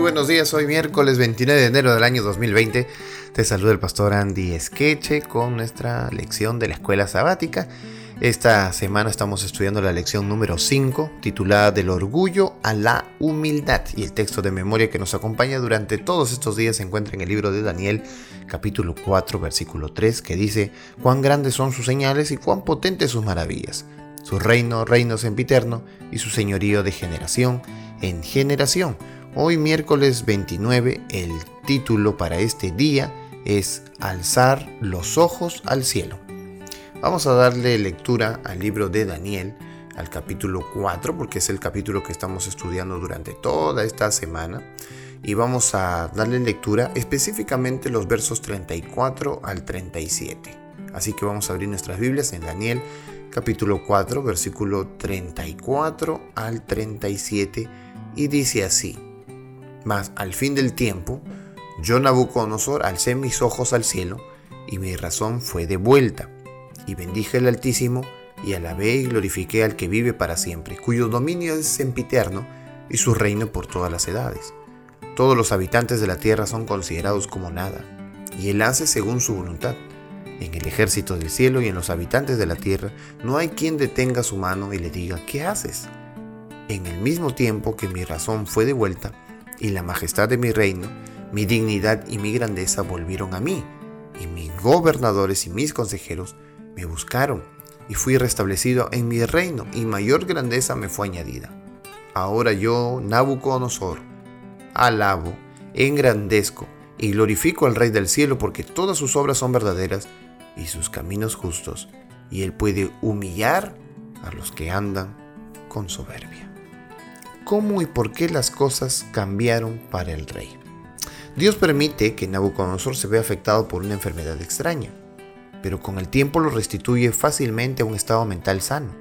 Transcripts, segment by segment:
Buenos días, hoy miércoles 29 de enero del año 2020. Te saluda el pastor Andy Esqueche con nuestra lección de la escuela sabática. Esta semana estamos estudiando la lección número 5, titulada Del orgullo a la humildad. Y el texto de memoria que nos acompaña durante todos estos días se encuentra en el libro de Daniel, capítulo 4, versículo 3, que dice, cuán grandes son sus señales y cuán potentes sus maravillas. Su reino, reino sempiterno, y su señorío de generación en generación Hoy miércoles 29 el título para este día es Alzar los ojos al cielo. Vamos a darle lectura al libro de Daniel, al capítulo 4, porque es el capítulo que estamos estudiando durante toda esta semana. Y vamos a darle lectura específicamente los versos 34 al 37. Así que vamos a abrir nuestras Biblias en Daniel capítulo 4, versículo 34 al 37. Y dice así. Mas al fin del tiempo, yo Nabucodonosor alcé mis ojos al cielo, y mi razón fue de vuelta, y bendije al Altísimo, y alabé y glorifiqué al que vive para siempre, cuyo dominio es sempiterno, y su reino por todas las edades. Todos los habitantes de la tierra son considerados como nada, y él hace según su voluntad. En el ejército del cielo y en los habitantes de la tierra no hay quien detenga su mano y le diga, ¿qué haces? En el mismo tiempo que mi razón fue de vuelta, y la majestad de mi reino, mi dignidad y mi grandeza volvieron a mí, y mis gobernadores y mis consejeros me buscaron, y fui restablecido en mi reino, y mayor grandeza me fue añadida. Ahora yo, Nabucodonosor, alabo, engrandezco y glorifico al Rey del cielo, porque todas sus obras son verdaderas y sus caminos justos, y él puede humillar a los que andan con soberbia cómo y por qué las cosas cambiaron para el rey. Dios permite que Nabucodonosor se vea afectado por una enfermedad extraña, pero con el tiempo lo restituye fácilmente a un estado mental sano.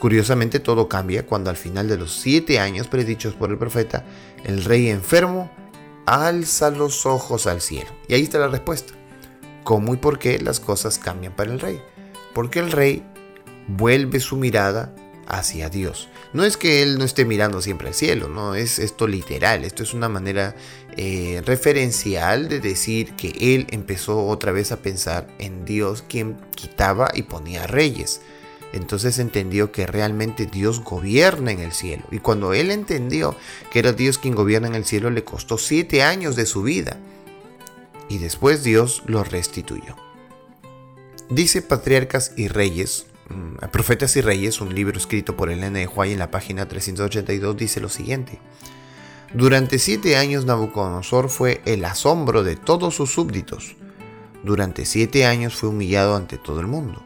Curiosamente todo cambia cuando al final de los siete años predichos por el profeta, el rey enfermo alza los ojos al cielo. Y ahí está la respuesta. ¿Cómo y por qué las cosas cambian para el rey? Porque el rey vuelve su mirada hacia Dios. No es que Él no esté mirando siempre al cielo, no, es esto literal, esto es una manera eh, referencial de decir que Él empezó otra vez a pensar en Dios quien quitaba y ponía reyes. Entonces entendió que realmente Dios gobierna en el cielo. Y cuando él entendió que era Dios quien gobierna en el cielo, le costó siete años de su vida. Y después Dios lo restituyó. Dice Patriarcas y Reyes Profetas y Reyes, un libro escrito por Elena de Huay en la página 382, dice lo siguiente. Durante siete años Nabucodonosor fue el asombro de todos sus súbditos. Durante siete años fue humillado ante todo el mundo.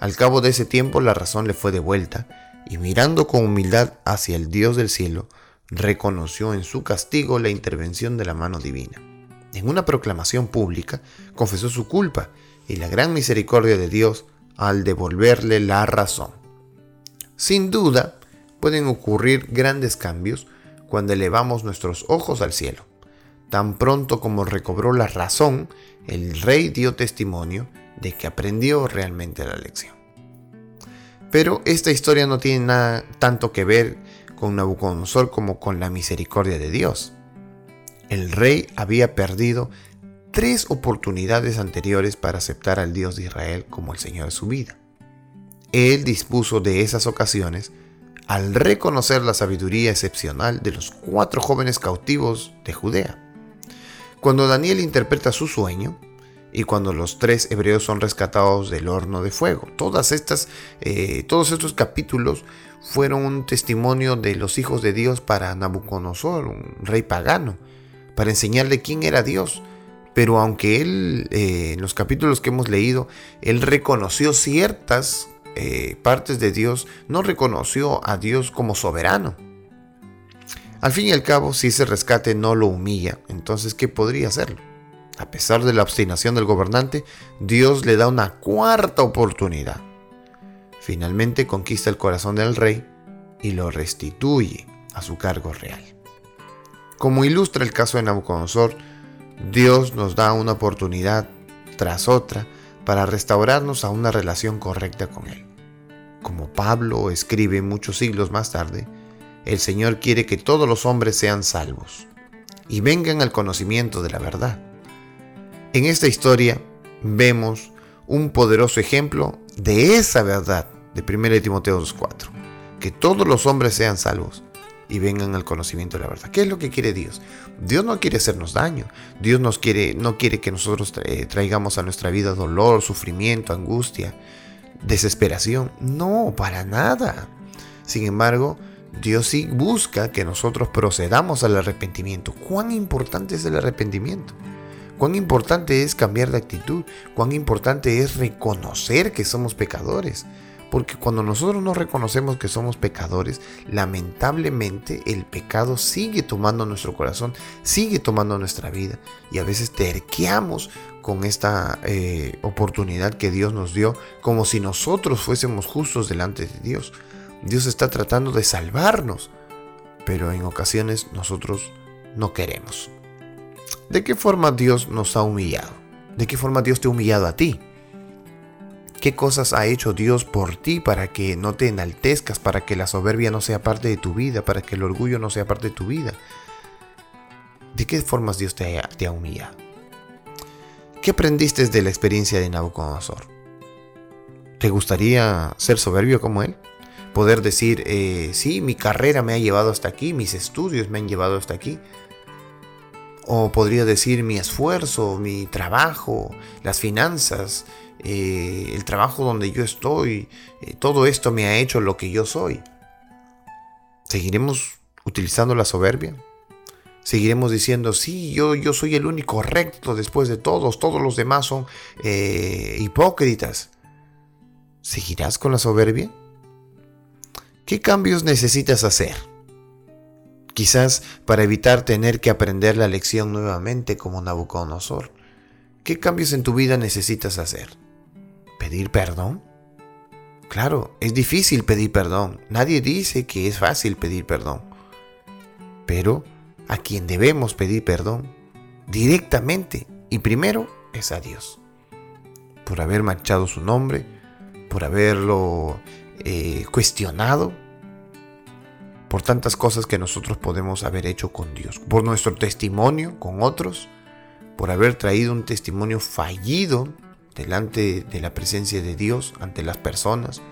Al cabo de ese tiempo la razón le fue devuelta, y mirando con humildad hacia el Dios del cielo, reconoció en su castigo la intervención de la mano divina. En una proclamación pública confesó su culpa y la gran misericordia de Dios al devolverle la razón. Sin duda, pueden ocurrir grandes cambios cuando elevamos nuestros ojos al cielo. Tan pronto como recobró la razón, el rey dio testimonio de que aprendió realmente la lección. Pero esta historia no tiene nada tanto que ver con Nabucodonosor como con la misericordia de Dios. El rey había perdido tres oportunidades anteriores para aceptar al Dios de Israel como el Señor de su vida. Él dispuso de esas ocasiones al reconocer la sabiduría excepcional de los cuatro jóvenes cautivos de Judea. Cuando Daniel interpreta su sueño y cuando los tres hebreos son rescatados del horno de fuego, todas estas, eh, todos estos capítulos fueron un testimonio de los hijos de Dios para Nabucodonosor, un rey pagano, para enseñarle quién era Dios pero aunque él, eh, en los capítulos que hemos leído, él reconoció ciertas eh, partes de Dios, no reconoció a Dios como soberano. Al fin y al cabo, si ese rescate no lo humilla, entonces ¿qué podría hacerlo? A pesar de la obstinación del gobernante, Dios le da una cuarta oportunidad. Finalmente conquista el corazón del rey y lo restituye a su cargo real. Como ilustra el caso de Nabucodonosor, Dios nos da una oportunidad tras otra para restaurarnos a una relación correcta con Él. Como Pablo escribe muchos siglos más tarde, el Señor quiere que todos los hombres sean salvos. y vengan al conocimiento de la verdad. En esta historia vemos un poderoso ejemplo de esa verdad de 1 Timoteo 2.4. Que todos los hombres sean salvos y vengan al conocimiento de la verdad. ¿Qué es lo que quiere Dios? Dios no quiere hacernos daño. Dios nos quiere, no quiere que nosotros traigamos a nuestra vida dolor, sufrimiento, angustia, desesperación. No, para nada. Sin embargo, Dios sí busca que nosotros procedamos al arrepentimiento. ¿Cuán importante es el arrepentimiento? Cuán importante es cambiar de actitud, cuán importante es reconocer que somos pecadores. Porque cuando nosotros no reconocemos que somos pecadores, lamentablemente el pecado sigue tomando nuestro corazón, sigue tomando nuestra vida. Y a veces terqueamos con esta eh, oportunidad que Dios nos dio, como si nosotros fuésemos justos delante de Dios. Dios está tratando de salvarnos, pero en ocasiones nosotros no queremos. ¿De qué forma Dios nos ha humillado? ¿De qué forma Dios te ha humillado a ti? ¿Qué cosas ha hecho Dios por ti para que no te enaltezcas, para que la soberbia no sea parte de tu vida, para que el orgullo no sea parte de tu vida? ¿De qué formas Dios te ha, humillado? ¿Qué aprendiste de la experiencia de Nabucodonosor? ¿Te gustaría ser soberbio como él? Poder decir, eh, sí, mi carrera me ha llevado hasta aquí, mis estudios me han llevado hasta aquí, o podría decir mi esfuerzo, mi trabajo, las finanzas, eh, el trabajo donde yo estoy, eh, todo esto me ha hecho lo que yo soy. ¿Seguiremos utilizando la soberbia? Seguiremos diciendo, sí, yo, yo soy el único recto después de todos, todos los demás son eh, hipócritas. ¿Seguirás con la soberbia? ¿Qué cambios necesitas hacer? quizás para evitar tener que aprender la lección nuevamente como Nabucodonosor. ¿Qué cambios en tu vida necesitas hacer? ¿Pedir perdón? Claro, es difícil pedir perdón. Nadie dice que es fácil pedir perdón. Pero a quien debemos pedir perdón directamente y primero es a Dios. Por haber manchado su nombre, por haberlo eh, cuestionado, por tantas cosas que nosotros podemos haber hecho con Dios, por nuestro testimonio con otros, por haber traído un testimonio fallido delante de la presencia de Dios ante las personas,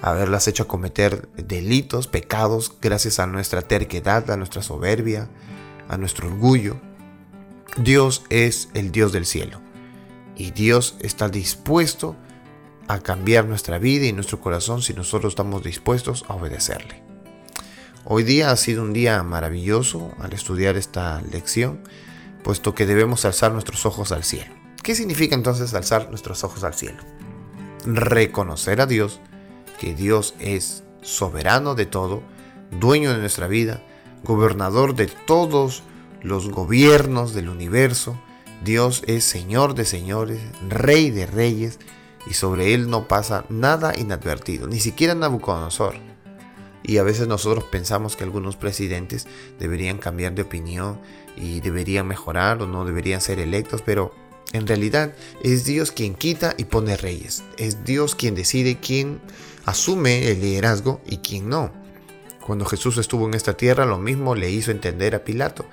haberlas hecho cometer delitos, pecados, gracias a nuestra terquedad, a nuestra soberbia, a nuestro orgullo. Dios es el Dios del cielo y Dios está dispuesto a cambiar nuestra vida y nuestro corazón si nosotros estamos dispuestos a obedecerle. Hoy día ha sido un día maravilloso al estudiar esta lección, puesto que debemos alzar nuestros ojos al cielo. ¿Qué significa entonces alzar nuestros ojos al cielo? Reconocer a Dios, que Dios es soberano de todo, dueño de nuestra vida, gobernador de todos los gobiernos del universo. Dios es Señor de señores, Rey de reyes, y sobre Él no pasa nada inadvertido, ni siquiera Nabucodonosor y a veces nosotros pensamos que algunos presidentes deberían cambiar de opinión y deberían mejorar o no deberían ser electos, pero en realidad es Dios quien quita y pone reyes. Es Dios quien decide quién asume el liderazgo y quién no. Cuando Jesús estuvo en esta tierra, lo mismo le hizo entender a Pilato.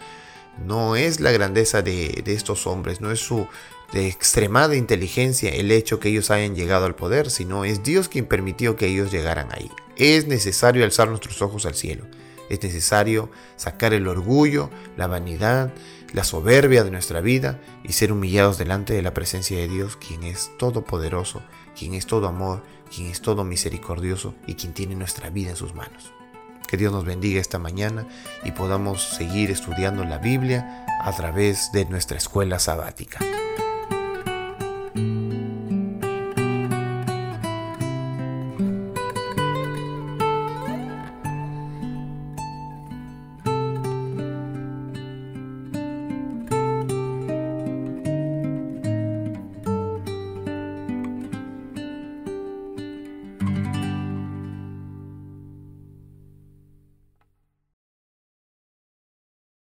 No es la grandeza de, estos hombres, no es su extremada inteligencia el hecho que ellos hayan llegado al poder, sino es Dios quien permitió que ellos llegaran ahí. Es necesario alzar nuestros ojos al cielo. Es necesario sacar el orgullo, la vanidad, la soberbia de nuestra vida y ser humillados delante de la presencia de Dios, quien es todopoderoso, quien es todo amor, quien es todo misericordioso y quien tiene nuestra vida en sus manos. Que Dios nos bendiga esta mañana y podamos seguir estudiando la Biblia a través de nuestra escuela sabática.